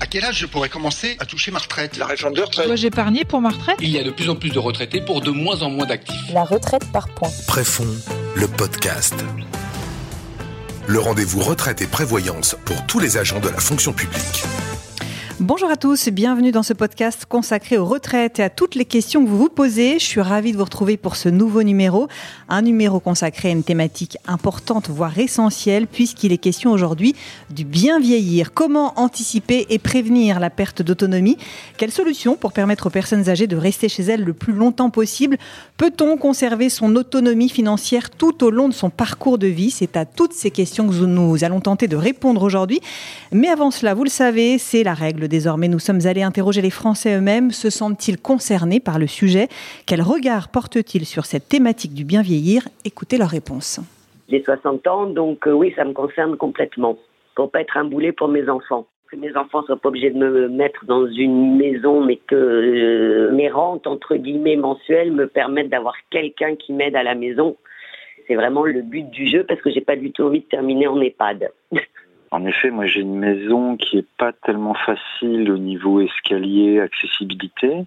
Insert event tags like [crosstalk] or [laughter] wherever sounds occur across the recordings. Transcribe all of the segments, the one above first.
À quel âge je pourrais commencer à toucher ma retraite? La réforme de retraite. Dois-je épargner pour ma retraite? Il y a de plus en plus de retraités pour de moins en moins d'actifs. La retraite par points. Préfond, le podcast. Le rendez-vous retraite et prévoyance pour tous les agents de la fonction publique. Bonjour à tous, bienvenue dans ce podcast consacré aux retraites et à toutes les questions que vous vous posez. Je suis ravie de vous retrouver pour ce nouveau numéro, un numéro consacré à une thématique importante, voire essentielle, puisqu'il est question aujourd'hui du bien vieillir. Comment anticiper et prévenir la perte d'autonomie? Quelles solutions pour permettre aux personnes âgées de rester chez elles le plus longtemps possible? Peut-on conserver son autonomie financière tout au long de son parcours de vie? C'est à toutes ces questions que nous allons tenter de répondre aujourd'hui. Mais avant cela, vous le savez, c'est la règle désormais. Nous sommes allés interroger les Français eux-mêmes. Se sentent-ils concernés par le sujet? Quel regard portent-ils sur cette thématique du bien vieillir? Écoutez leur réponse. J'ai 60 ans, donc euh, oui, ça me concerne complètement. Pour pas être un boulet pour mes enfants. Que mes enfants soient pas obligés de me mettre dans une maison, mais que euh, mes rentes, entre guillemets, mensuelles me permettent d'avoir quelqu'un qui m'aide à la maison. C'est vraiment le but du jeu parce que j'ai pas du tout envie de terminer en EHPAD. [laughs] En effet, moi j'ai une maison qui est pas tellement facile au niveau escalier, accessibilité,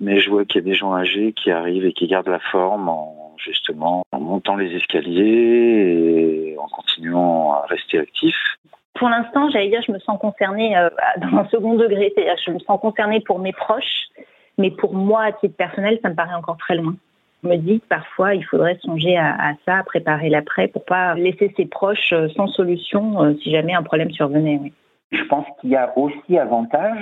mais je vois qu'il y a des gens âgés qui arrivent et qui gardent la forme en justement en montant les escaliers et en continuant à rester actifs. Pour l'instant, j'allais dire, je me sens concernée euh, dans un second degré, c'est-à-dire je me sens concernée pour mes proches, mais pour moi, à titre personnel, ça me paraît encore très loin. Me dis que parfois, il faudrait songer à, ça, à préparer l'après pour pas laisser ses proches euh, sans solution euh, si jamais un problème survenait. Je pense qu'il y a aussi avantage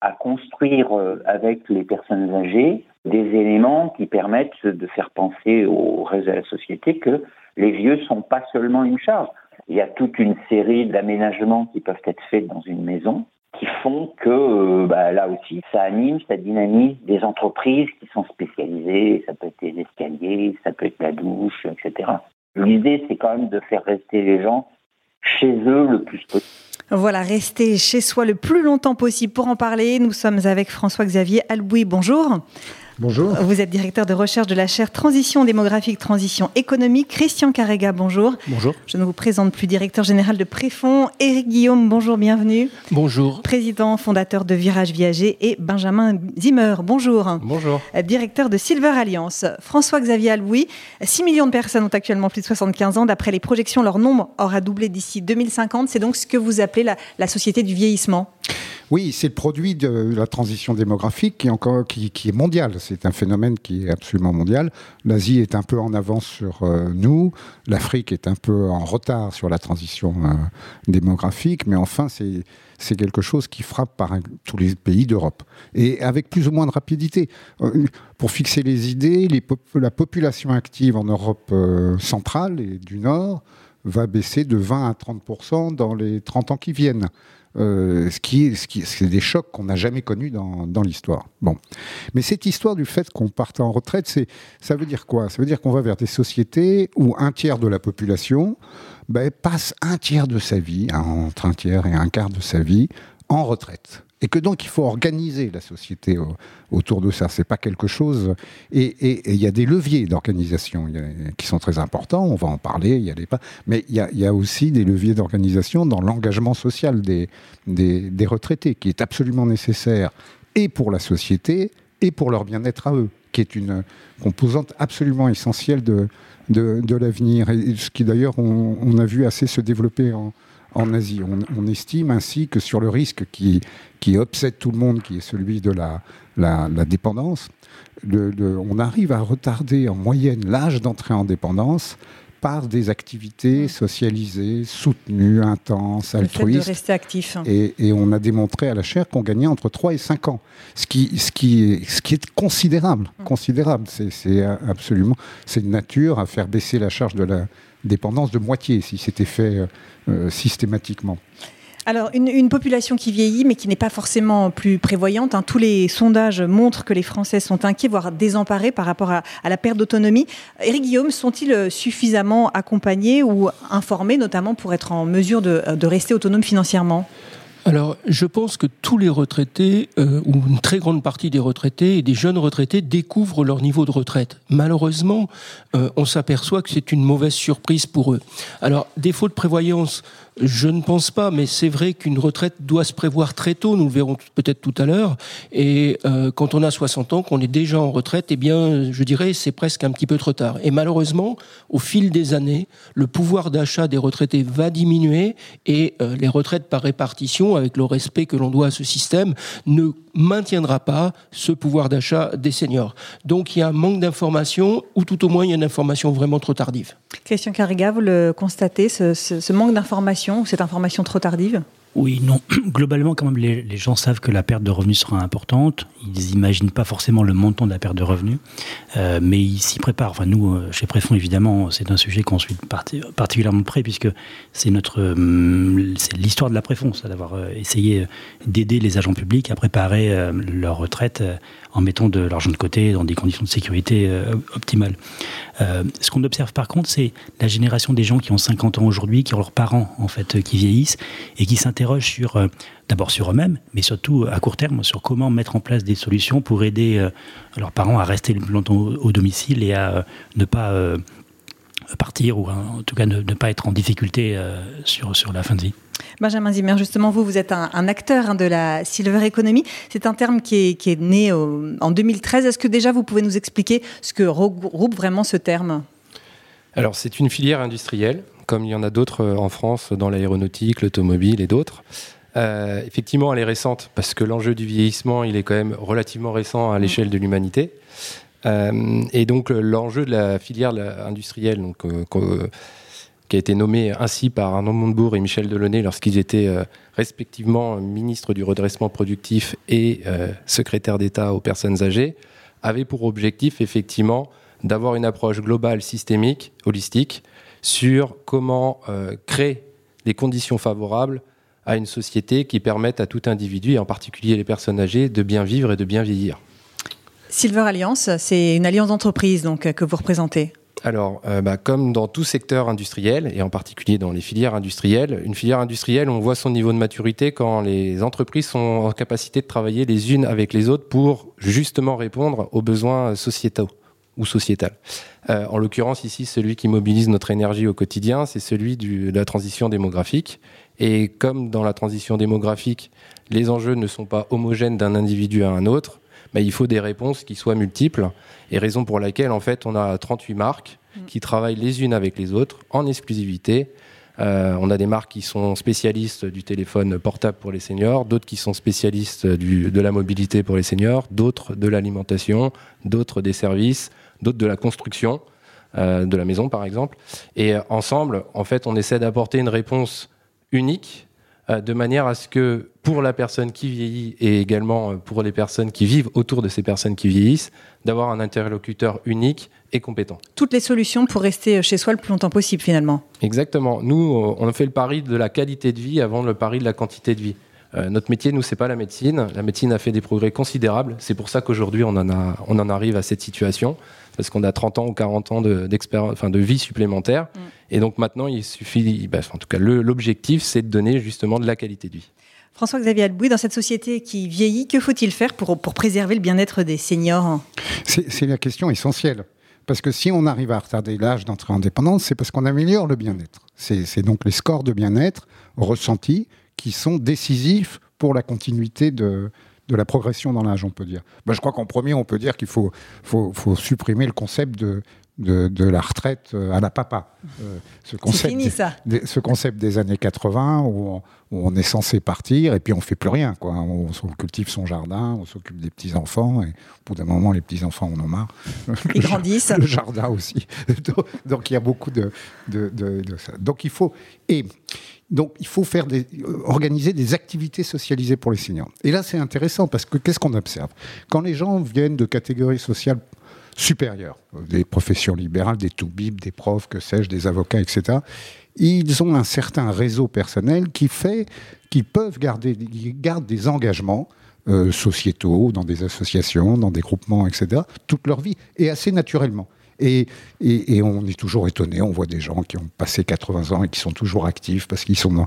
à construire euh, avec les personnes âgées des éléments qui permettent de faire penser au reste de la société que les vieux sont pas seulement une charge. Il y a toute une série d'aménagements qui peuvent être faits dans une maison qui font que euh, bah, là aussi, ça anime, ça dynamise des entreprises qui sont spécialisées. Ça peut être les escaliers, ça peut être la douche, etc. L'idée, c'est quand même de faire rester les gens chez eux le plus possible. Voilà, rester chez soi le plus longtemps possible. Pour en parler, nous sommes avec François-Xavier Alboui. Bonjour. Bonjour. Vous êtes directeur de recherche de la chaire Transition démographique, transition économique. Christian Carrega, bonjour. Bonjour. Je ne vous présente plus directeur général de Préfond. Éric Guillaume, bonjour, bienvenue. Bonjour. Président fondateur de Virage Viager et Benjamin Zimmer, bonjour. Bonjour. Directeur de Silver Alliance. François-Xavier Alboui, 6 millions de personnes ont actuellement plus de 75 ans. D'après les projections, leur nombre aura doublé d'ici 2050. C'est donc ce que vous appelez la, la société du vieillissement. Oui, c'est le produit de la transition démographique qui est, encore, qui, est mondial. C'est un phénomène qui est absolument mondial. L'Asie est un peu en avance sur euh, nous. L'Afrique est un peu en retard sur la transition euh, démographique. Mais enfin, c'est quelque chose qui frappe tous les pays d'Europe. Et avec plus ou moins de rapidité. Euh, pour fixer les idées, la population active en Europe centrale et du Nord va baisser de 20 à 30% dans les 30 ans qui viennent. Euh, ce qui, ce c'est des chocs qu'on n'a jamais connus dans, dans l'histoire. Bon, mais cette histoire du fait qu'on parte en retraite, c'est, ça veut dire quoi? Ça veut dire qu'on va vers des sociétés où un tiers de la population ben, passe un tiers de sa vie, entre un tiers et un quart de sa vie, en retraite et que donc il faut organiser la société au, autour de ça. C'est pas quelque chose. Et il y a des leviers d'organisation qui sont très importants. On va en parler. Il y a des pas. Mais il y, a, aussi des leviers d'organisation dans l'engagement social des, des, retraités, qui est absolument nécessaire et pour la société et pour leur bien-être à eux, qui est une composante absolument essentielle de, de, de l'avenir. Et ce qui d'ailleurs on, on, a vu assez se développer en, en Asie. On, on, estime ainsi que sur le risque qui, qui obsède tout le monde, qui est celui de la, la, la dépendance, le, le, on arrive à retarder en moyenne l'âge d'entrée en dépendance par des activités socialisées, soutenues, intenses, altruistes. Le fait de rester actif. Et, et, on a démontré à la chaire qu'on gagnait entre 3 et 5 ans, ce qui, ce qui, est, ce qui est considérable. considérable. C'est absolument, c'est une nature à faire baisser la charge de la dépendance de moitié si c'était fait euh, systématiquement. Alors, une, population qui vieillit, mais qui n'est pas forcément plus prévoyante. Hein. Tous les sondages montrent que les Français sont inquiets, voire désemparés par rapport à, la perte d'autonomie. Éric Guillaume, sont-ils suffisamment accompagnés ou informés, notamment pour être en mesure de, de rester autonomes financièrement? Alors, je pense que tous les retraités, euh, ou une très grande partie des retraités et des jeunes retraités découvrent leur niveau de retraite. Malheureusement, euh, on s'aperçoit que c'est une mauvaise surprise pour eux. Alors, défaut de prévoyance, je ne pense pas, mais c'est vrai qu'une retraite doit se prévoir très tôt, nous le verrons peut-être tout à l'heure. Et euh, quand on a 60 ans, qu'on est déjà en retraite, eh bien, je dirais, c'est presque un petit peu trop tard. Et malheureusement, au fil des années, le pouvoir d'achat des retraités va diminuer et euh, les retraites par répartition, avec le respect que l'on doit à ce système, ne maintiendra pas ce pouvoir d'achat des seniors. Donc il y a un manque d'information, ou tout au moins il y a une information vraiment trop tardive. Christian Carriga, vous le constatez, ce, manque d'information, cette information trop tardive? Oui, non. [clears throat] Globalement, quand même, les, gens savent que la perte de revenus sera importante. Ils n'imaginent pas forcément le montant de la perte de revenus, euh, mais ils s'y préparent. Enfin, nous, euh, chez Préfond, évidemment, c'est un sujet qu'on suit particulièrement près, puisque c'est notre, euh, c'est l'histoire de la Préfond, d'avoir essayé d'aider les agents publics à préparer leur retraite en mettant de l'argent de côté dans des conditions de sécurité optimales. ce qu'on observe par contre, c'est la génération des gens qui ont 50 ans aujourd'hui, qui ont leurs parents en fait qui vieillissent et qui s'intéressent sur euh, d'abord sur eux-mêmes, mais surtout à court terme sur comment mettre en place des solutions pour aider euh, leurs parents à rester longtemps au, domicile et à euh, ne pas partir ou en tout cas ne, pas être en difficulté sur, sur la fin de vie. Benjamin Zimmer, justement, vous, vous êtes un, acteur hein, de la Silver Economy. C'est un terme qui est, qui est né en 2013. Est-ce que déjà vous pouvez nous expliquer ce que regroupe vraiment ce terme? Alors, c'est une filière industrielle comme il y en a d'autres euh, en France dans l'aéronautique, l'automobile et d'autres. Euh, effectivement, elle est récente parce que l'enjeu du vieillissement, il est quand même relativement récent à l'échelle de l'humanité. Euh, et donc l'enjeu de la filière industrielle, donc, qui a été nommée ainsi par Arnaud Montebourg et Michel Delaunay lorsqu'ils étaient respectivement ministres du redressement productif et secrétaire d'État aux personnes âgées, avait pour objectif effectivement d'avoir une approche globale, systémique, holistique, sur comment euh, créer les conditions favorables à une société qui permette à tout individu, et en particulier les personnes âgées, de bien vivre et de bien vieillir. Silver Alliance, c'est une alliance d'entreprise donc que vous représentez. Alors, euh, bah, comme dans tout secteur industriel, et en particulier dans les filières industrielles, une filière industrielle, on voit son niveau de maturité quand les entreprises sont en capacité de travailler les unes avec les autres pour justement répondre aux besoins sociétaux ou sociétal. Euh, en l'occurrence, ici, celui qui mobilise notre énergie au quotidien, c'est celui de la transition démographique. Et comme dans la transition démographique, les enjeux ne sont pas homogènes d'un individu à un autre, bah, il faut des réponses qui soient multiples. Et raison pour laquelle, en fait, on a 38 marques mm. qui travaillent les unes avec les autres en exclusivité. Euh, on a des marques qui sont spécialistes du téléphone portable pour les seniors, d'autres qui sont spécialistes de la mobilité pour les seniors, d'autres de l'alimentation, d'autres des services, d'autres de la construction euh, de la maison, par exemple. Et ensemble, en fait, on essaie d'apporter une réponse unique de manière à ce que pour la personne qui vieillit et également pour les personnes qui vivent autour de ces personnes qui vieillissent, d'avoir un interlocuteur unique et compétent. Toutes les solutions pour rester chez soi le plus longtemps possible finalement. Exactement. Nous, on fait le pari de la qualité de vie avant le pari de la quantité de vie. notre métier, nous, c'est pas la médecine. La médecine a fait des progrès considérables. C'est pour ça qu'aujourd'hui, on, en a, on en arrive à cette situation parce qu'on a 30 ans ou 40 ans de, enfin, de vie supplémentaire. Mm. Et donc maintenant, il suffit, bah, en tout cas, l'objectif, c'est de donner justement de la qualité de vie. François-Xavier Albouy, dans cette société qui vieillit, que faut-il faire pour, pour préserver le bien-être des seniors? C'est la question essentielle. Parce que si on arrive à retarder l'âge d'entrée en dépendance, c'est parce qu'on améliore le bien-être. C'est donc les scores de bien-être ressentis qui sont décisifs pour la continuité de, de la progression dans l'âge, on peut dire. Ben, je crois qu'en premier, on peut dire qu'il faut, supprimer le concept de, de, la retraite euh, à la papa. Euh, ce, concept fini, ça. Des, ce concept des années 80 où on, est censé partir et puis on fait plus rien. Quoi. On, cultive son jardin, on s'occupe des petits-enfants et au bout d'un moment, les petits-enfants en ont marre. [laughs] Ils grandissent. Le jardin aussi. [laughs] Donc, il y a beaucoup de, de, de, ça. Donc il faut... Et donc, il faut faire des, euh, organiser des activités socialisées pour les seniors. Et là, c'est intéressant parce que qu'est-ce qu'on observe? Quand les gens viennent de catégories sociales supérieures, des professions libérales, des toubibs, des profs, que sais-je, des avocats, etc., ils ont un certain réseau personnel qui fait qu'ils peuvent garder gardent des engagements euh, sociétaux dans des associations, dans des groupements, etc., toute leur vie, et assez naturellement. Et, on est toujours étonné, on voit des gens qui ont passé 80 ans et qui sont toujours actifs parce qu'ils sont dans...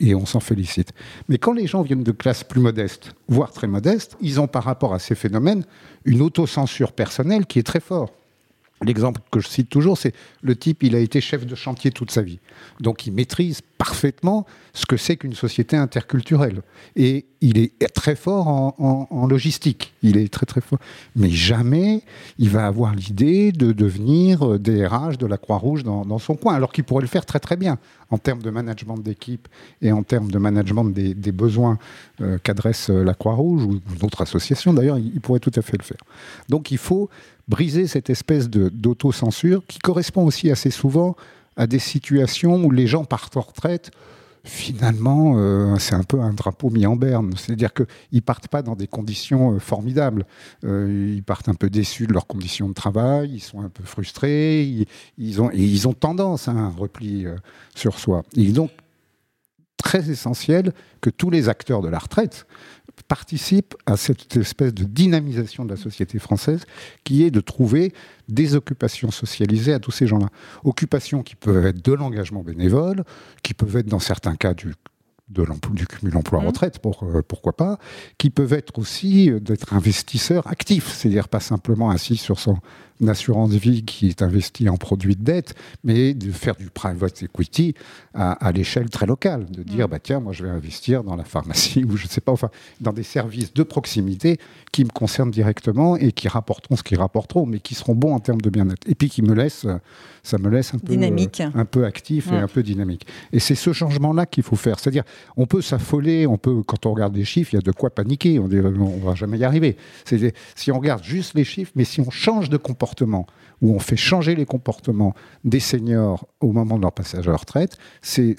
Et on s'en félicite. Mais quand les gens viennent de classes plus modestes, voire très modestes, ils ont par rapport à ces phénomènes une autocensure personnelle qui est très forte. L'exemple que je cite toujours, c'est le type, il a été chef de chantier toute sa vie. Donc il maîtrise parfaitement ce que c'est qu'une société interculturelle. Et il est très fort en, logistique. Il est très très fort. Mais jamais il va avoir l'idée de devenir DRH de la Croix-Rouge dans, son coin, alors qu'il pourrait le faire très très bien en termes de management d'équipe et en termes de management des, besoins euh, qu'adresse la Croix-Rouge ou d'autres associations. D'ailleurs, il pourrait tout à fait le faire. Donc il faut briser cette espèce d'autocensure qui correspond aussi assez souvent à des situations où les gens partent en retraite. Finalement, euh, c'est un peu un drapeau mis en berne. C'est-à-dire qu'ils partent pas dans des conditions euh, formidables. Euh, ils partent un peu déçus de leurs conditions de travail, ils sont un peu frustrés, ils, ont, ils ont tendance à un repli sur soi. Est donc très essentiel que tous les acteurs de la retraite, participe à cette espèce de dynamisation de la société française qui est de trouver des occupations socialisées à tous ces gens-là. Occupations qui peuvent être de l'engagement bénévole, qui peuvent être dans certains cas du de du cumul emploi-retraite, mmh. euh, pourquoi pas, qui peuvent être aussi euh, d'être investisseurs actifs, c'est-à-dire pas simplement assis sur son assurance vie qui est investie en produits de dette, mais de faire du private equity à, l'échelle très locale, de dire, mmh. bah, tiens, moi je vais investir dans la pharmacie [laughs] ou je ne sais pas, enfin, dans des services de proximité qui me concernent directement et qui rapporteront ce qu'ils rapporteront, mais qui seront bons en termes de bien-être. Et puis qui me laissent, ça me laisse un peu, dynamique. un peu actif et un peu dynamique. Et c'est ce changement-là qu'il faut faire. C'est-à-dire, on peut s'affoler, on peut, quand on regarde les chiffres, il y a de quoi paniquer, on ne va jamais y arriver. Si on regarde juste les chiffres, mais si on change de comportement, comportement où on fait changer les comportements des seniors au moment de leur passage à la retraite, c'est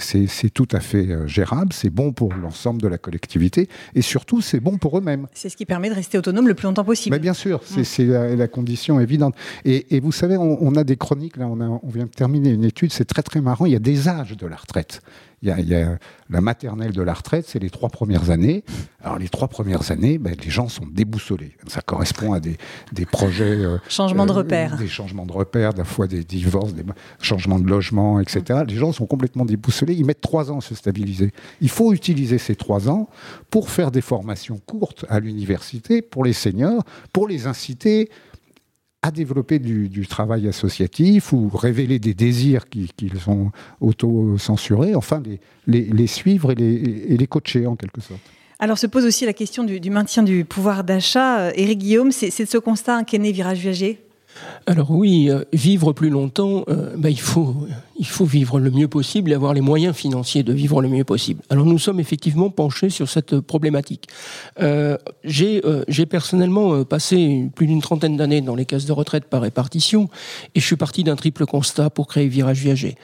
tout à fait euh, gérable, c'est bon pour l'ensemble de la collectivité et surtout c'est bon pour eux-mêmes. C'est ce qui permet de rester autonome le plus longtemps possible. Mais bien sûr, c'est mm. la, condition évidente. Et, vous savez, on, a des chroniques, là on, on vient de terminer une étude, c'est très très marrant, il y a des âges de la retraite. Il y, a, la maternelle de la retraite, c'est les trois premières années. Alors les trois premières années, ben, les gens sont déboussolés. Ça correspond à des, des projets... Euh, changements de euh, des changements de repères, la fois des divorces, des changements de logement, etc. Les gens sont complètement déboussolés. Ils mettent trois ans à se stabiliser. Il faut utiliser ces trois ans pour faire des formations courtes à l'université pour les seniors, pour les inciter à développer du, travail associatif ou révéler des désirs qu'ils ont auto-censurés, enfin les, suivre et les, coacher en quelque sorte. Alors se pose aussi la question du, maintien du pouvoir d'achat. Éric Guillaume, c'est de ce constat qu'est né Virage Viager alors oui, euh, vivre plus longtemps, euh, bah, il, faut, vivre le mieux possible et avoir les moyens financiers de vivre le mieux possible. Alors nous sommes effectivement penchés sur cette problématique. Euh, j'ai personnellement passé plus d'une trentaine d'années dans les caisses de retraite par répartition et je suis parti d'un triple constat pour créer Virage Viager.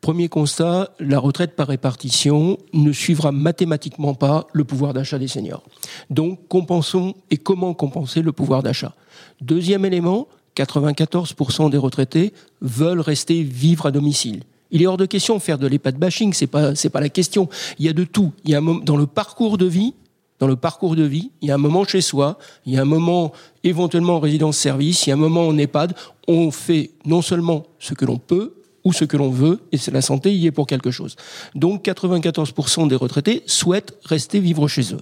Premier constat, la retraite par répartition ne suivra mathématiquement pas le pouvoir d'achat des seniors. Donc compensons et comment compenser le pouvoir d'achat. Deuxième élément, 94% des retraités veulent rester vivre à domicile. Il est hors de question de faire de l'EHPAD bashing, c'est pas c'est pas la question. Il y a de tout. Il y a un dans le parcours de vie, dans le parcours de vie, il y a un moment chez soi, il y a un moment éventuellement en résidence-service, il y a un moment en EHPAD. On fait non seulement ce que l'on peut ou ce que l'on veut, et c'est la santé y est pour quelque chose. Donc 94% des retraités souhaitent rester vivre chez eux.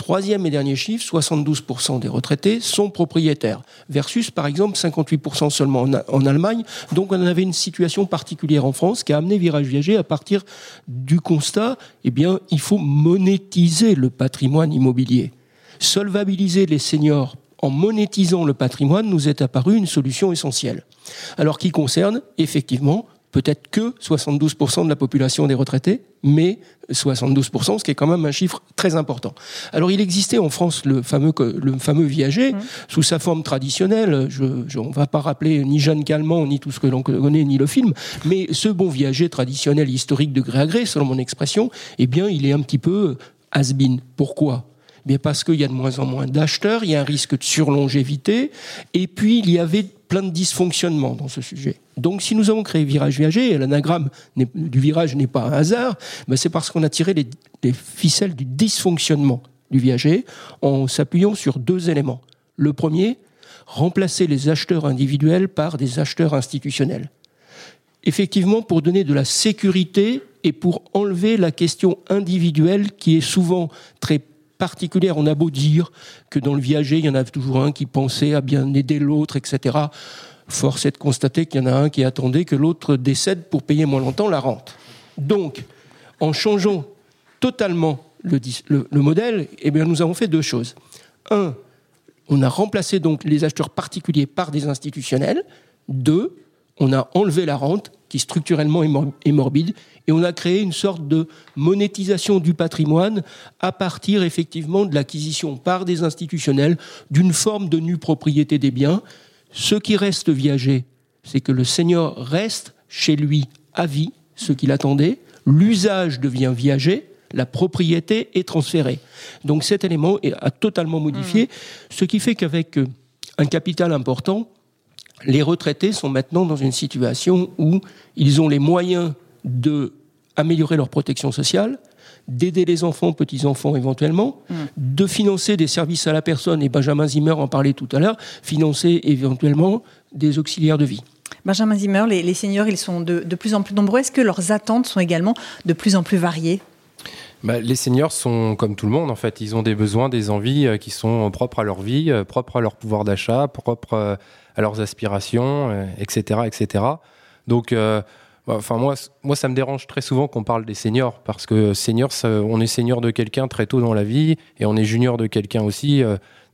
Troisième et dernier chiffre, 72% des retraités sont propriétaires, versus par exemple 58% seulement en, Allemagne. Donc on avait une situation particulière en France qui a amené Virage Viager à partir du constat, eh bien, il faut monétiser le patrimoine immobilier. Solvabiliser les seniors en monétisant le patrimoine nous est apparu une solution essentielle. Alors qui concerne effectivement peut-être que 72% de la population des retraités, mais 72%, ce qui est quand même un chiffre très important. Alors il existait en France le fameux, le fameux viager, mmh. sous sa forme traditionnelle, je, on ne va pas rappeler ni Jeanne Calment, ni tout ce que l'on connaît, ni le film, mais ce bon viager traditionnel historique de gré à gré, selon mon expression, eh bien il est un petit peu has-been. Pourquoi? eh parce qu'il y a de moins en moins d'acheteurs, il y a un risque de surlongévité, et puis il y avait plein de dysfonctionnements dans ce sujet. Donc si nous avons créé Virage Viager, et l'anagramme du virage n'est pas un hasard, mais c'est parce qu'on a tiré les, les ficelles du dysfonctionnement du viager en s'appuyant sur deux éléments. Le premier, remplacer les acheteurs individuels par des acheteurs institutionnels. Effectivement, pour donner de la sécurité et pour enlever la question individuelle qui est souvent très particulière. On a beau dire que dans le viager, il y en a toujours un qui pensait à bien aider l'autre, etc. Force est de constater qu'il y en a un qui attendait que l'autre décède pour payer moins longtemps la rente. Donc, en changeant totalement le, modèle, eh bien, nous avons fait deux choses. Un, on a remplacé donc les acheteurs particuliers par des institutionnels. Deux, on a enlevé la rente qui structurellement est morbide, et on a créé une sorte de monétisation du patrimoine à partir effectivement de l'acquisition par des institutionnels d'une forme de nue propriété des biens. Ce qui reste viager, c'est que le seigneur reste chez lui à vie, ce qu'il attendait, l'usage devient viager, la propriété est transférée. Donc cet élément a totalement modifié, mmh. ce qui fait qu'avec euh, un capital important, les retraités sont maintenant dans une situation où ils ont les moyens de améliorer leur protection sociale, d'aider les enfants, petits-enfants éventuellement, mm. de financer des services à la personne, et Benjamin Zimmer en parlait tout à l'heure, financer éventuellement des auxiliaires de vie. Benjamin Zimmer, les, seniors, ils sont de, plus en plus nombreux. Est-ce que leurs attentes sont également de plus en plus variées? Bah, les seniors sont comme tout le monde en fait, ils ont des besoins, des envies euh, qui sont propres à leur vie, euh, propres à leur pouvoir d'achat, propres euh, leurs aspirations, etc., etc. Donc bah, enfin moi, moi, ça me dérange très souvent qu'on parle des seniors parce que senior, on est senior de quelqu'un très tôt dans la vie et on est junior de quelqu'un aussi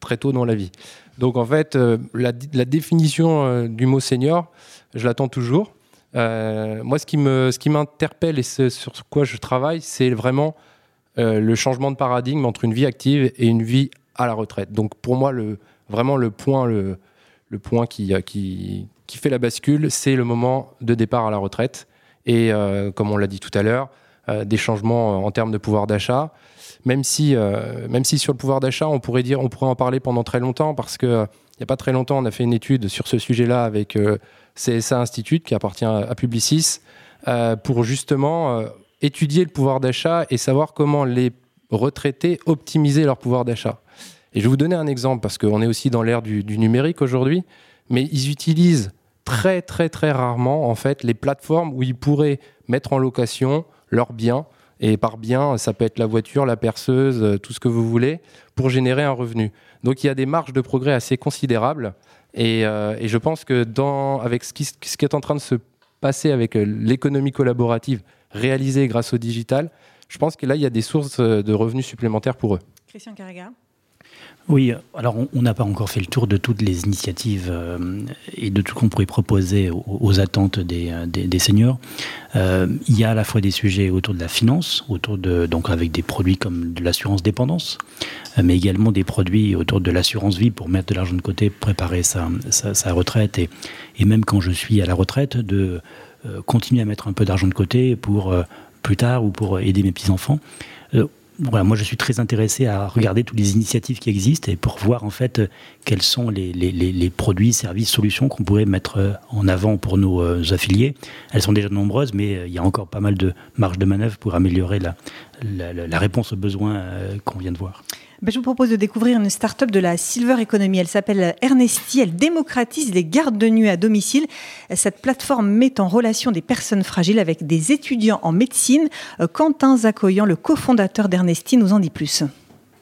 très tôt dans la vie. Donc en fait, la, définition du mot senior, je l'attends toujours. moi, ce qui me, ce qui m'interpelle et ce, sur quoi je travaille, c'est vraiment euh, le changement de paradigme entre une vie active et une vie à la retraite. Donc pour moi, le, vraiment le point, le, le point qui, euh, qui, fait la bascule, c'est le moment de départ à la retraite. Et euh, comme on l'a dit tout à l'heure, des changements en termes de pouvoir d'achat. Même si, même si sur le pouvoir d'achat, on pourrait dire, on pourrait en parler pendant très longtemps, parce que il n'y a pas très longtemps, on a fait une étude sur ce sujet-là avec CSA Institute, qui appartient à Publicis, pour justement étudier le pouvoir d'achat et savoir comment les retraités optimiser leur pouvoir d'achat. Et je vais vous donner un exemple, parce qu'on est aussi dans l'ère du, numérique aujourd'hui, mais ils utilisent très très très rarement en fait les plateformes où ils pourraient mettre en location leurs biens. Et par bien, ça peut être la voiture, la perceuse, euh, tout ce que vous voulez, pour générer un revenu. Donc il y a des marges de progrès assez considérables. Et, euh, je pense que avec ce qui, ce qui, est en train de se passer avec euh, l'économie collaborative, réalisés grâce au digital, je pense que là, il y a des sources de revenus supplémentaires pour eux. Christian Carrega oui, alors on n'a pas encore fait le tour de toutes les initiatives euh, et de tout ce qu'on pourrait proposer aux, attentes des, euh, des, seniors. il y a à la fois des sujets autour de la finance, autour de donc avec des produits comme de l'assurance dépendance, mais également des produits autour de l'assurance vie pour mettre de l'argent de côté, préparer sa, sa, retraite et, et, même quand je suis à la retraite de euh, continuer à mettre un peu d'argent de côté pour euh, plus tard ou pour aider mes petits-enfants. Euh, moi je suis très intéressé à regarder toutes les initiatives qui existent et pour voir en fait quels sont les, produits, services, solutions qu'on pourrait mettre en avant pour nos affiliés. Elles sont déjà nombreuses, mais il y a encore pas mal de marge de manœuvre pour améliorer la réponse aux besoins qu'on vient de voir. Ben, je vous propose de découvrir une start-up de la Silver Economy. Elle s'appelle Ernesti. Elle démocratise les gardes de nuit à domicile. Cette plateforme met en relation des personnes fragiles avec des étudiants en médecine. Quentin Zakoyan, le cofondateur d'Ernesti, nous en dit plus.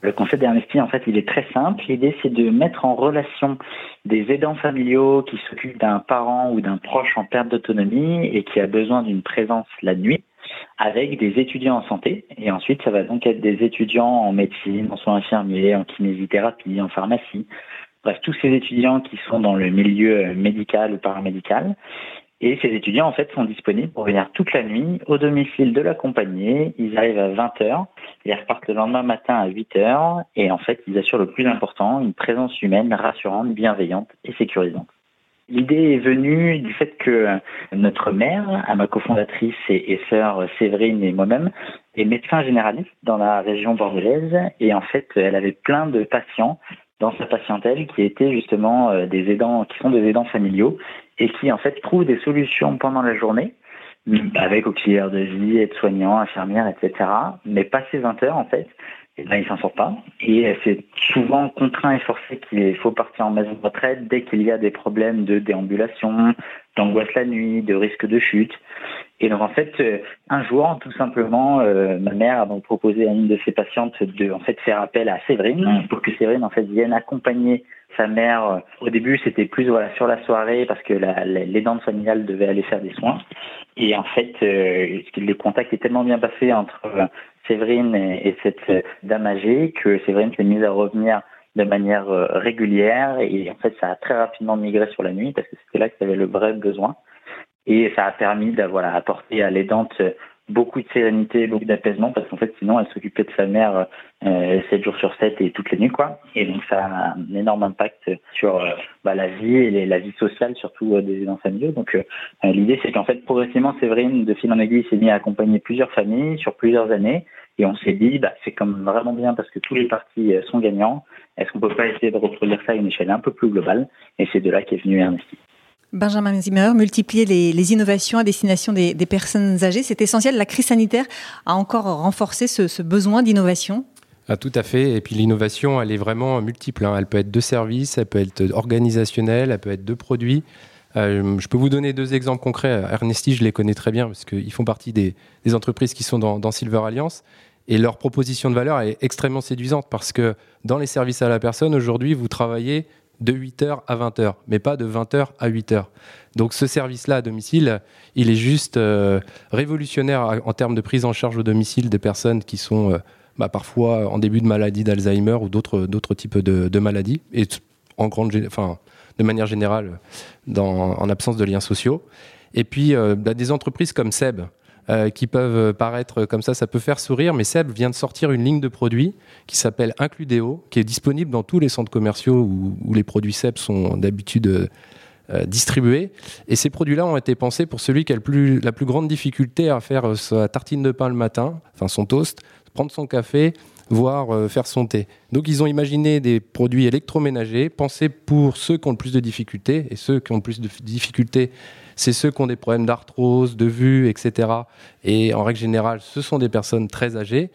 Le concept d'Ernesti, en fait, il est très simple. L'idée, c'est de mettre en relation des aidants familiaux qui s'occupent d'un parent ou d'un proche en perte d'autonomie et qui a besoin d'une présence la nuit avec des étudiants en santé. Et ensuite, ça va donc être des étudiants en médecine, en soins infirmiers, en kinésithérapie, en pharmacie. Bref, tous ces étudiants qui sont dans le milieu médical ou paramédical. Et ces étudiants, en fait, sont disponibles pour venir toute la nuit au domicile de l'accompagné. Ils arrivent à 20h, ils repartent le lendemain matin à 8h. Et en fait, ils assurent le plus important, une présence humaine rassurante, bienveillante et sécurisante. L'idée est venue du fait que notre mère, ma cofondatrice et, sœur Séverine et moi-même, est médecin généraliste dans la région bordelaise et en fait, elle avait plein de patients dans sa patientèle qui étaient justement euh, des aidants, qui sont des aidants familiaux et qui en fait trouvent des solutions pendant la journée avec auxiliaires de vie, aides-soignants, infirmières, etc. Mais passé 20 heures, en fait, et là, il s'en sort pas. Et c'est souvent contraint et forcé qu'il faut partir en maison de retraite dès qu'il y a des problèmes de déambulation, d'angoisse la nuit, de risque de chute. Et donc en fait, euh, un jour, tout simplement, euh, ma mère a donc proposé à une de ses patientes de en fait faire appel à Séverine pour que Séverine en fait vienne accompagner sa mère. Au début, c'était plus voilà sur la soirée parce que l'aidante familiale devait aller faire des soins. Et en fait, euh, le contact est tellement bien passé entre Séverine et, cette dame âgée que Séverine s'est mise à revenir de manière régulière et en fait ça a très rapidement migré sur la nuit parce que c'était là qu'il y avait le vrai besoin. Et ça a permis d'avoir apporter à l'aidante beaucoup de sérénité, beaucoup d'apaisement, parce qu'en fait, sinon, elle s'occupait de sa mère euh, 7 jours sur 7 et toutes les nuits, quoi. Et donc, ça a un énorme impact sur euh, bah, la vie et la vie sociale, surtout euh, des aidants familiaux. Donc, euh, l'idée, c'est qu'en fait, progressivement, Séverine, de fil en aiguille, s'est mis à accompagner plusieurs familles sur plusieurs années. Et on s'est dit, bah, c'est comme vraiment bien parce que tous les partis sont gagnants. Est-ce qu'on peut pas essayer de reproduire ça à une échelle un peu plus globale? Et c'est de là qu'est venu Ernesti. Benjamin Zimmer, multiplier les, innovations à destination des, personnes âgées, c'est essentiel. La crise sanitaire a encore renforcé ce, besoin d'innovation ah, tout à fait. Et puis l'innovation, elle est vraiment multiple. Hein. Elle peut être de services, elle peut être organisationnelle, elle peut être de produits. Euh, je peux vous donner deux exemples concrets. Ernesti, je les connais très bien parce qu'ils font partie des, entreprises qui sont dans, Silver Alliance. Et leur proposition de valeur est extrêmement séduisante parce que dans les services à la personne, aujourd'hui, vous travaillez de 8h à 20h, mais pas de 20h à 8h. Donc ce service-là à domicile, il est juste euh, révolutionnaire en termes de prise en charge au domicile des personnes qui sont euh, bah, parfois en début de maladie d'Alzheimer ou d'autres types de, maladies, et en grande, enfin, de manière générale en absence de liens sociaux. Et puis euh, bah, des entreprises comme Seb, euh, qui peuvent paraître comme ça, ça peut faire sourire, mais Seb vient de sortir une ligne de produits qui s'appelle Includeo, qui est disponible dans tous les centres commerciaux où, les produits Seb sont d'habitude euh, distribués. Et ces produits-là ont été pensés pour celui qui a la plus grande difficulté à faire euh, sa tartine de pain le matin, enfin son toast, prendre son café, voire faire son thé. Donc ils ont imaginé des produits électroménagers pensés pour ceux qui ont le plus de difficultés, et ceux qui ont le plus de difficultés c'est ceux qui ont des problèmes d'arthrose, de vue, etc. Et en règle générale, ce sont des personnes très âgées.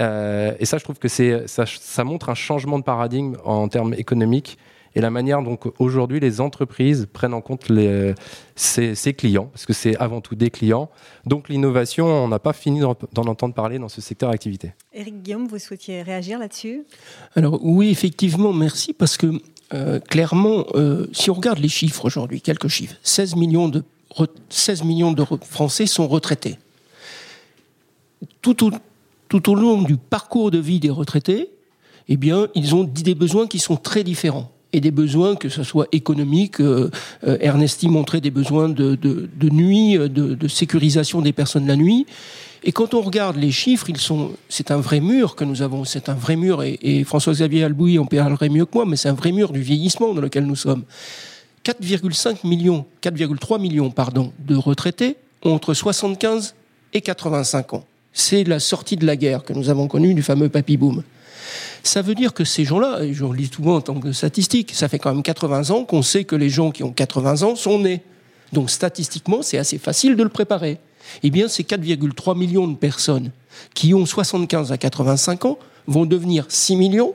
Euh, et ça, je trouve que ça montre un changement de paradigme en termes économiques et la manière dont aujourd'hui les entreprises prennent en compte les, ces, clients, parce que c'est avant tout des clients. Donc l'innovation, on n'a pas fini d'en entendre parler dans ce secteur d'activité. Éric Guillaume, vous souhaitiez réagir là-dessus? Alors oui, effectivement, merci, parce que euh, clairement, euh, si on regarde les chiffres aujourd'hui, quelques chiffres, 16 millions de, 16 millions de Français sont retraités. Tout au, tout au long du parcours de vie des retraités, eh bien, ils ont des besoins qui sont très différents et des besoins, que ce soit économiques. Euh, Ernesti montrait des besoins de, nuit, de, de, sécurisation des personnes la nuit. Et quand on regarde les chiffres, ils sont, c'est un vrai mur que nous avons, c'est un vrai mur, et, François-Xavier Albouy en parlerait mieux que moi, mais c'est un vrai mur du vieillissement dans lequel nous sommes. 4,5 millions, 4,3 millions, pardon, de retraités ont entre 75 et 85 ans. C'est la sortie de la guerre que nous avons connue du fameux papy boom. Ça veut dire que ces gens-là, et je lis souvent en tant que statistique, ça fait quand même 80 ans qu'on sait que les gens qui ont 80 ans sont nés. Donc statistiquement, c'est assez facile de le préparer eh bien, ces 4,3 millions de personnes qui ont 75 à 85 ans vont devenir 6 millions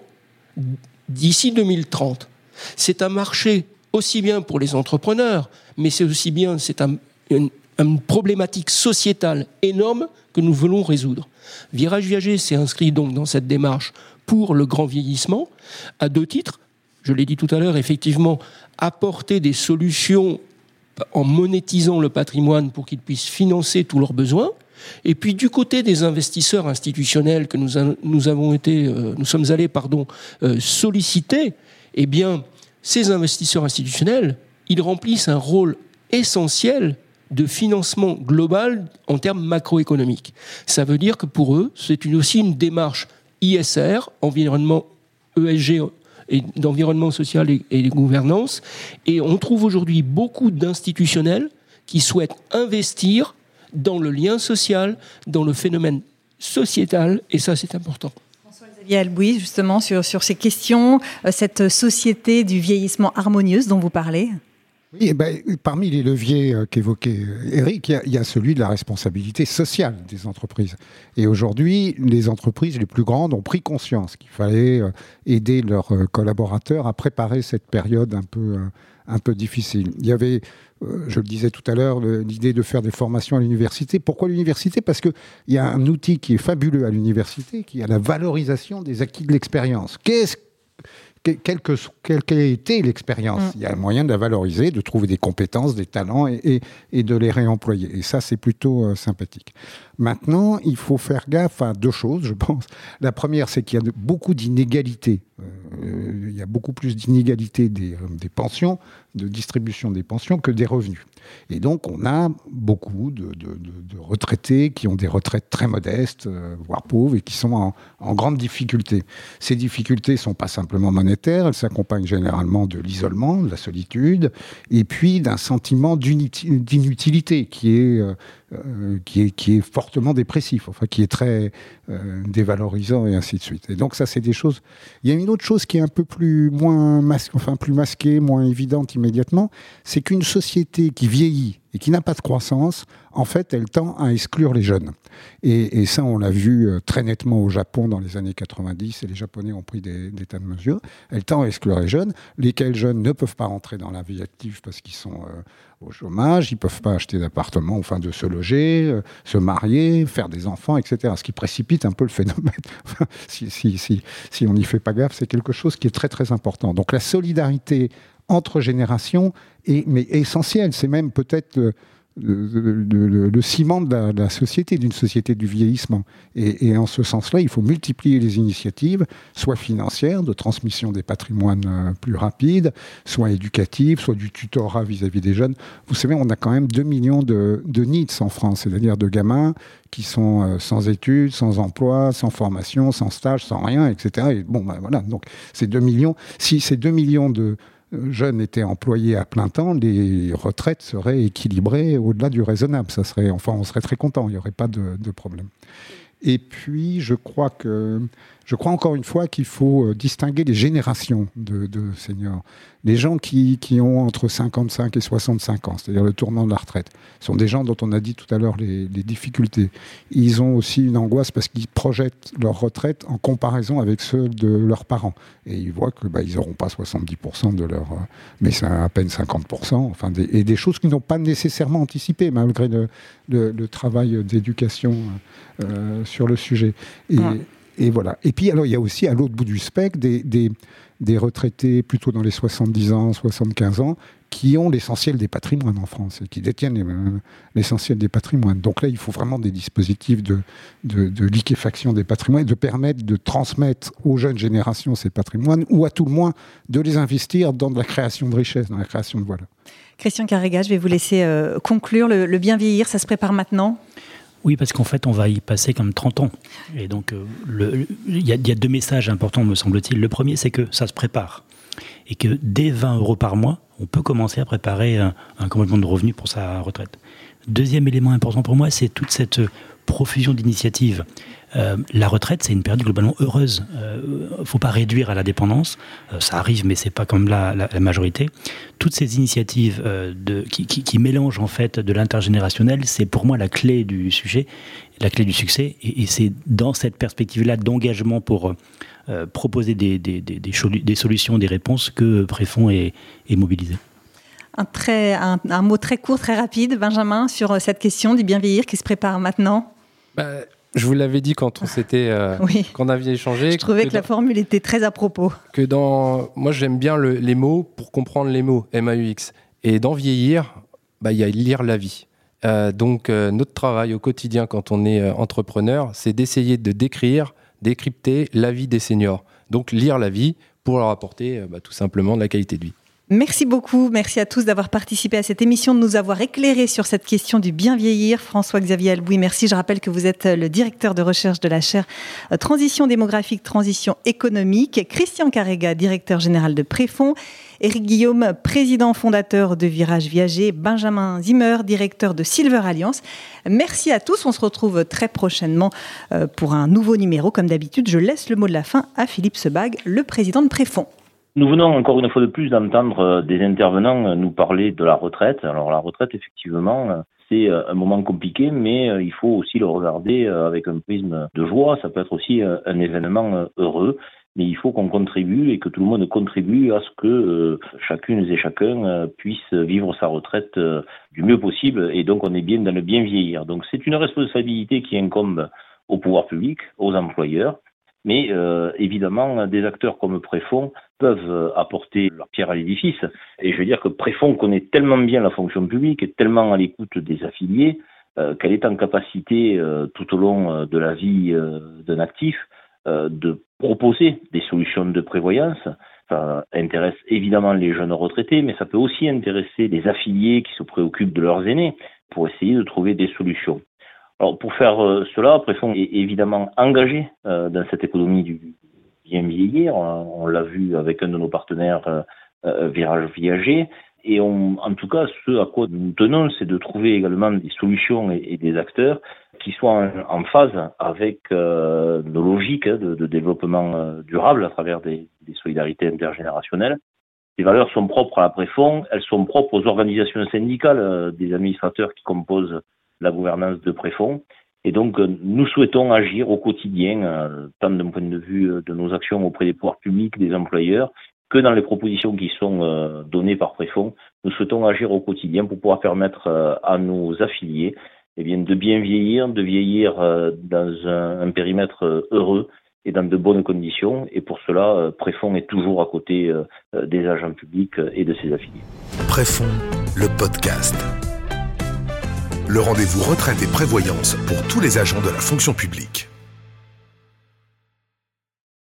d'ici 2030. C'est un marché aussi bien pour les entrepreneurs, mais c'est aussi bien, c'est une, problématique sociétale énorme que nous voulons résoudre. Virage Viager s'est inscrit donc dans cette démarche pour le grand vieillissement à deux titres. Je l'ai dit tout à l'heure, effectivement, apporter des solutions en monétisant le patrimoine pour qu'ils puissent financer tous leurs besoins. Et puis du côté des investisseurs institutionnels que nous, avons été, euh, nous sommes allés pardon euh, solliciter, eh bien ces investisseurs institutionnels, ils remplissent un rôle essentiel de financement global en termes macroéconomiques. Ça veut dire que pour eux, c'est aussi une démarche ISR, environnement ESG et d'environnement social et, gouvernance. Et on trouve aujourd'hui beaucoup d'institutionnels qui souhaitent investir dans le lien social, dans le phénomène sociétal, et ça c'est important. François-Xavier justement, sur, sur ces questions, euh, cette société du vieillissement harmonieuse dont vous parlez Oui, ben, parmi les leviers euh, qu'évoquait Eric, il y, a celui de la responsabilité sociale des entreprises. Et aujourd'hui, les entreprises les plus grandes ont pris conscience qu'il fallait aider leurs collaborateurs à préparer cette période un peu, un peu difficile. Il y avait euh, je le disais tout à l'heure, l'idée de faire des formations à l'université. Pourquoi l'université? Parce qu'il y a un outil qui est fabuleux à l'université, qui est la valorisation des acquis de l'expérience. Qu'est-ce quelle qu'ait été l'expérience, mm. il y a moyen de la valoriser, de trouver des compétences, des talents et, de les réemployer. Et ça, c'est plutôt euh, sympathique. Maintenant, il faut faire gaffe à deux choses, je pense. La première, c'est qu'il y a beaucoup d'inégalités. Euh, il y a beaucoup plus d'inégalités des, des pensions de distribution des pensions que des revenus. Et donc, on a beaucoup de, retraités qui ont des retraites très modestes, euh, voire pauvres, et qui sont en, grande difficulté. Ces difficultés ne sont pas simplement monétaires, elles s'accompagnent généralement de l'isolement, de la solitude, et puis d'un sentiment d'inutilité qui est euh, euh, qui, est, qui est fortement dépressif, enfin qui est très euh, dévalorisant et ainsi de suite. Et donc ça, c'est des choses. Il y a une autre chose qui est un peu plus moins enfin plus masquée, moins évidente immédiatement, c'est qu'une société qui vieillit et qui n'a pas de croissance, en fait, elle tend à exclure les jeunes. Et, ça, on l'a vu euh, très nettement au Japon dans les années 90, et les Japonais ont pris des, tas de mesures. Elle tend à exclure les jeunes, lesquels jeunes ne peuvent pas rentrer dans la vie active parce qu'ils sont au chômage, ils ne peuvent pas acheter d'appartement, enfin de se loger, euh, se marier, faire des enfants, etc. Ce qui précipite un peu le phénomène. [laughs] si, on n'y fait pas gaffe, c'est quelque chose qui est très très important. Donc la solidarité entre générations est essentielle. C'est même peut-être le, ciment de la, société, d'une société du vieillissement. Et, en ce sens-là, il faut multiplier les initiatives, soit financières, de transmission des patrimoines euh, plus rapides, soit éducatives, soit du tutorat vis-à-vis des jeunes. Vous savez, on a quand même 2 millions de, de en France, c'est-à-dire de gamins qui sont euh, sans études, sans emploi, sans formation, sans stage, sans rien, etc. Et bon, ben voilà, donc ces 2 millions, si ces 2 millions de jeunes étaient employés à plein temps, les retraites seraient équilibrées au-delà du raisonnable. Ça serait, enfin, on serait très content, il n'y aurait pas de, problème. Et puis, je crois que je crois encore une fois qu'il faut euh, distinguer les générations de, seniors. Les gens qui, ont entre 55 et 65 ans, c'est-à-dire le tournant de la retraite, sont des gens dont on a dit tout à l'heure les, difficultés. Ils ont aussi une angoisse parce qu'ils projettent leur retraite en comparaison avec ceux de leurs parents. Et ils voient que bah, n'auront pas 70% de leur... Euh, mais c'est à peine 50%, enfin, et des choses qu'ils n'ont pas nécessairement anticipées, malgré le, travail d'éducation euh, sur le sujet. Et, et voilà. Et puis, alors, il y a aussi à l'autre bout du spectre des, des, retraités plutôt dans les 70 ans, 75 ans, qui ont l'essentiel des patrimoines en France et qui détiennent l'essentiel des patrimoines. Donc là, il faut vraiment des dispositifs de, de, liquéfaction des patrimoines, de permettre de transmettre aux jeunes générations ces patrimoines, ou à tout le moins de les investir dans de la création de richesses, dans la création de valeur. Christian Carrega, je vais vous laisser euh, conclure. le bien vieillir, ça se prépare maintenant? Oui, parce qu'en fait, on va y passer comme 30 ans. Et donc, euh, il y, a deux messages importants, me semble-t-il. Le premier, c'est que ça se prépare. Et que dès 20 euros par mois, on peut commencer à préparer un, un complément de revenu pour sa retraite. Deuxième élément important pour moi, c'est toute cette profusion d'initiatives. Euh, la retraite, c'est une période globalement heureuse. Il euh, ne faut pas réduire à la dépendance. Euh, ça arrive, mais c'est pas comme la, la, majorité. Toutes ces initiatives de, qui, qui, mélangent en fait de l'intergénérationnel, c'est pour moi la clé du sujet, la clé du succès. Et, c'est dans cette perspective-là d'engagement pour proposer des, des, des, des, solutions, des réponses que Préfond est, est mobilisé. Un, très, un, un, mot très court, très rapide, Benjamin, sur cette question du bien vieillir qui se prépare maintenant bah, je vous l'avais dit quand on s'était, euh, [laughs] qu'on avait échangé. Je trouvais que, la formule était très à propos. Que dans, moi j'aime bien les mots pour comprendre les mots M-A-U-X. Et dans vieillir, bah il y a lire la vie. Euh, donc euh, notre travail au quotidien quand on est entrepreneur, c'est d'essayer de décrire, décrypter la vie des seniors. Donc lire la vie pour leur apporter bah, tout simplement de la qualité de vie. Merci beaucoup. Merci à tous d'avoir participé à cette émission, de nous avoir éclairé sur cette question du bien vieillir. François-Xavier Albouy, merci. Je rappelle que vous êtes le directeur de recherche de la chaire euh, Transition démographique, transition économique. Christian Carrega, directeur général de Préfond. Éric Guillaume, président fondateur de Virage Viager. Benjamin Zimmer, directeur de Silver Alliance. Merci à tous. On se retrouve très prochainement euh, pour un nouveau numéro. Comme d'habitude, je laisse le mot de la fin à Philippe Sebag, le président de Préfond. Nous venons encore une fois de plus d'entendre des intervenants nous parler de la retraite. Alors la retraite, effectivement, c'est un moment compliqué, mais il faut aussi le regarder avec un prisme de joie. Ça peut être aussi un événement heureux mais il faut qu'on contribue et que tout le monde contribue à ce que euh, chacune et chacun euh, puisse vivre sa retraite euh, du mieux possible et donc on est bien dans le bien vieillir. Donc c'est une responsabilité qui incombe au pouvoir public, aux employeurs, mais évidemment des acteurs comme Préfond peuvent apporter leur pierre à l'édifice. Et je veux dire que Préfond connaît tellement bien la fonction publique et tellement à l'écoute des affiliés qu'elle est en capacité tout au long de la vie d'un actif euh, de proposer des solutions de prévoyance. Ça intéresse évidemment les jeunes retraités, mais ça peut aussi intéresser les affiliés qui se préoccupent de leurs aînés pour essayer de trouver des solutions. Alors pour faire euh, cela, Préfond est évidemment engagé euh, dans cette économie du bien vieillir. On l'a vu avec un de nos partenaires, Virage Viager. Et en tout cas, ce à quoi nous tenons, c'est de trouver également des solutions et, des acteurs qui soient en, phase avec euh, nos logiques hein, de, développement euh, durable à travers des, solidarités intergénérationnelles. Les valeurs sont propres à la Préfond, elles sont propres aux organisations syndicales euh, des administrateurs qui composent la gouvernance de Préfond. Et donc, nous souhaitons agir au quotidien, tant d'un point de vue de nos actions auprès des pouvoirs publics, des employeurs, que dans les propositions qui sont euh, données par Préfond, nous souhaitons agir au quotidien pour pouvoir permettre euh, à nos affiliés eh bien, de bien vieillir, de vieillir euh, dans un, périmètre heureux et dans de bonnes conditions. Et pour cela, Préfond est toujours à côté des agents publics et de ses affiliés. Préfond, le podcast. Le rendez-vous retraite et prévoyance pour tous les agents de la fonction publique.